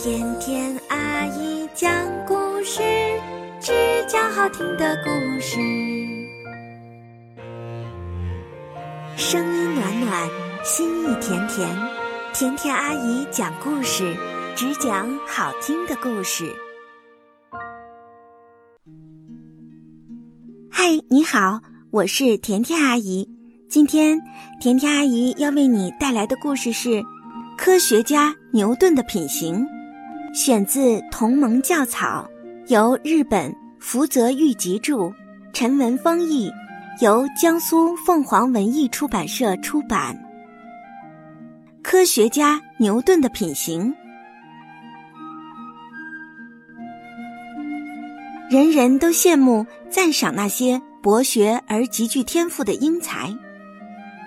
甜甜阿姨讲故事，只讲好听的故事。声音暖暖，心意甜甜。甜甜阿姨讲故事，只讲好听的故事。嗨，你好，我是甜甜阿姨。今天，甜甜阿姨要为你带来的故事是。科学家牛顿的品行，选自《同盟教草》，由日本福泽谕吉著，陈文峰译，由江苏凤凰文艺出版社出版。科学家牛顿的品行，人人都羡慕赞赏那些博学而极具天赋的英才，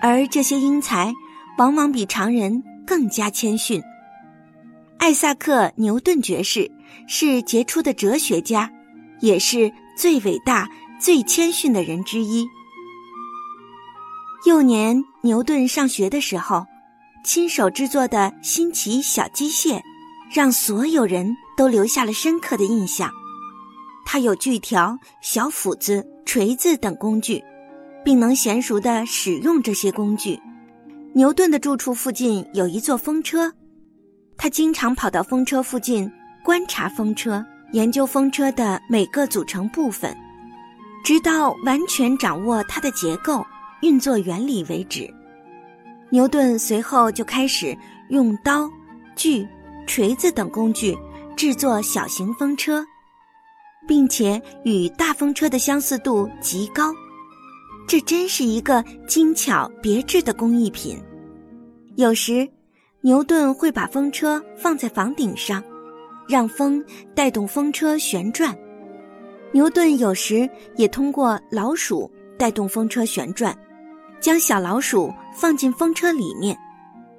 而这些英才往往比常人。更加谦逊。艾萨克·牛顿爵士是杰出的哲学家，也是最伟大、最谦逊的人之一。幼年，牛顿上学的时候，亲手制作的新奇小机械，让所有人都留下了深刻的印象。他有锯条、小斧子、锤子等工具，并能娴熟地使用这些工具。牛顿的住处附近有一座风车，他经常跑到风车附近观察风车，研究风车的每个组成部分，直到完全掌握它的结构、运作原理为止。牛顿随后就开始用刀、锯、锤子等工具制作小型风车，并且与大风车的相似度极高。这真是一个精巧别致的工艺品。有时，牛顿会把风车放在房顶上，让风带动风车旋转。牛顿有时也通过老鼠带动风车旋转，将小老鼠放进风车里面，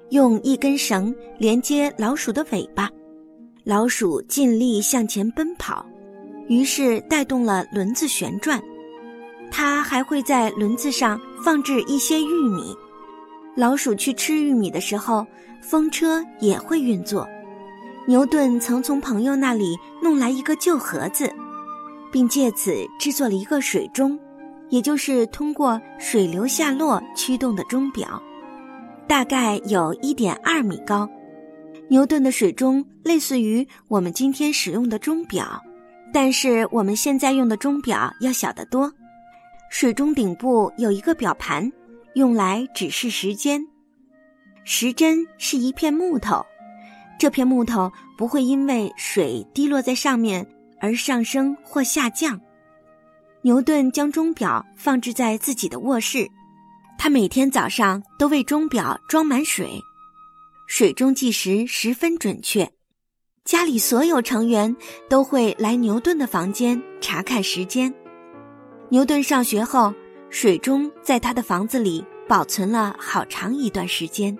用一根绳连接老鼠的尾巴，老鼠尽力向前奔跑，于是带动了轮子旋转。他还会在轮子上放置一些玉米，老鼠去吃玉米的时候，风车也会运作。牛顿曾从朋友那里弄来一个旧盒子，并借此制作了一个水钟，也就是通过水流下落驱动的钟表，大概有一点二米高。牛顿的水钟类似于我们今天使用的钟表，但是我们现在用的钟表要小得多。水钟顶部有一个表盘，用来指示时间。时针是一片木头，这片木头不会因为水滴落在上面而上升或下降。牛顿将钟表放置在自己的卧室，他每天早上都为钟表装满水，水中计时十分准确。家里所有成员都会来牛顿的房间查看时间。牛顿上学后，水钟在他的房子里保存了好长一段时间。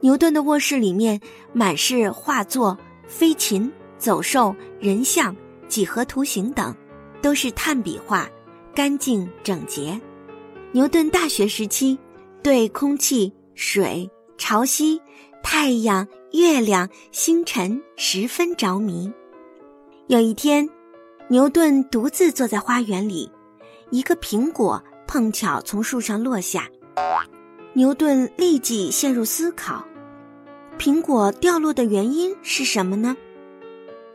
牛顿的卧室里面满是画作、飞禽、走兽、人像、几何图形等，都是炭笔画，干净整洁。牛顿大学时期对空气、水、潮汐、太阳、月亮、星辰十分着迷。有一天，牛顿独自坐在花园里。一个苹果碰巧从树上落下，牛顿立即陷入思考：苹果掉落的原因是什么呢？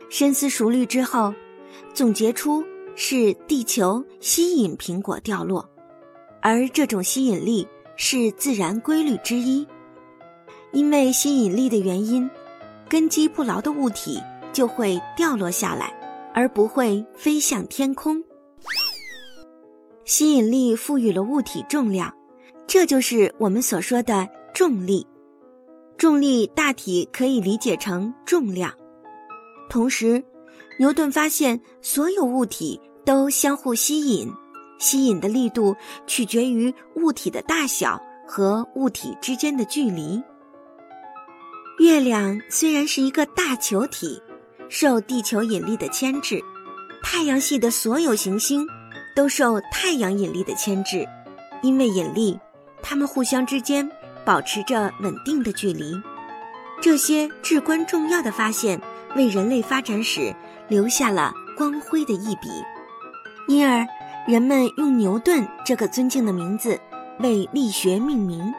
深思熟虑之后，总结出是地球吸引苹果掉落，而这种吸引力是自然规律之一。因为吸引力的原因，根基不牢的物体就会掉落下来，而不会飞向天空。吸引力赋予了物体重量，这就是我们所说的重力。重力大体可以理解成重量。同时，牛顿发现所有物体都相互吸引，吸引的力度取决于物体的大小和物体之间的距离。月亮虽然是一个大球体，受地球引力的牵制，太阳系的所有行星。都受太阳引力的牵制，因为引力，它们互相之间保持着稳定的距离。这些至关重要的发现，为人类发展史留下了光辉的一笔，因而人们用牛顿这个尊敬的名字为力学命名，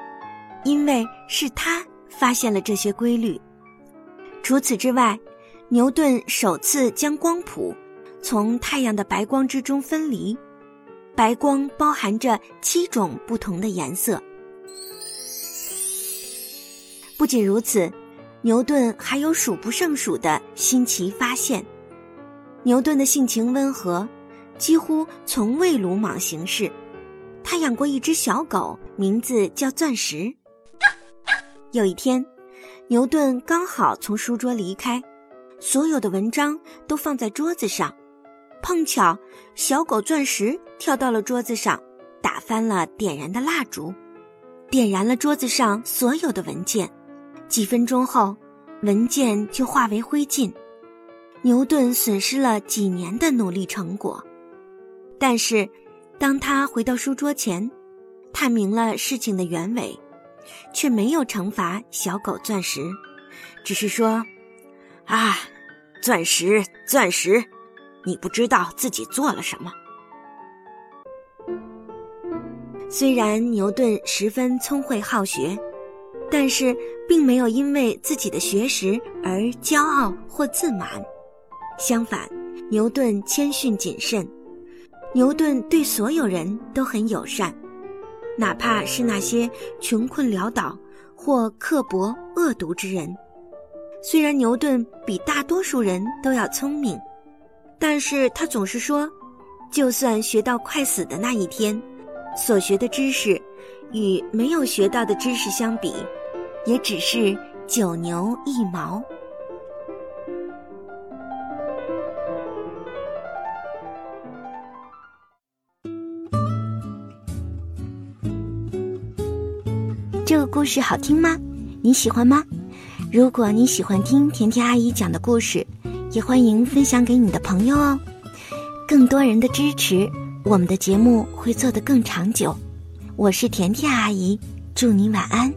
因为是他发现了这些规律。除此之外，牛顿首次将光谱从太阳的白光之中分离，白光包含着七种不同的颜色。不仅如此。牛顿还有数不胜数的新奇发现。牛顿的性情温和，几乎从未鲁莽行事。他养过一只小狗，名字叫钻石。有一天，牛顿刚好从书桌离开，所有的文章都放在桌子上，碰巧小狗钻石跳到了桌子上，打翻了点燃的蜡烛，点燃了桌子上所有的文件。几分钟后，文件就化为灰烬，牛顿损失了几年的努力成果。但是，当他回到书桌前，探明了事情的原委，却没有惩罚小狗钻石，只是说：“啊，钻石，钻石，你不知道自己做了什么。”虽然牛顿十分聪慧好学。但是，并没有因为自己的学识而骄傲或自满，相反，牛顿谦逊谨慎。牛顿对所有人都很友善，哪怕是那些穷困潦倒或刻薄恶毒之人。虽然牛顿比大多数人都要聪明，但是他总是说，就算学到快死的那一天，所学的知识。与没有学到的知识相比，也只是九牛一毛。这个故事好听吗？你喜欢吗？如果你喜欢听甜甜阿姨讲的故事，也欢迎分享给你的朋友哦。更多人的支持，我们的节目会做得更长久。我是甜甜阿姨，祝你晚安。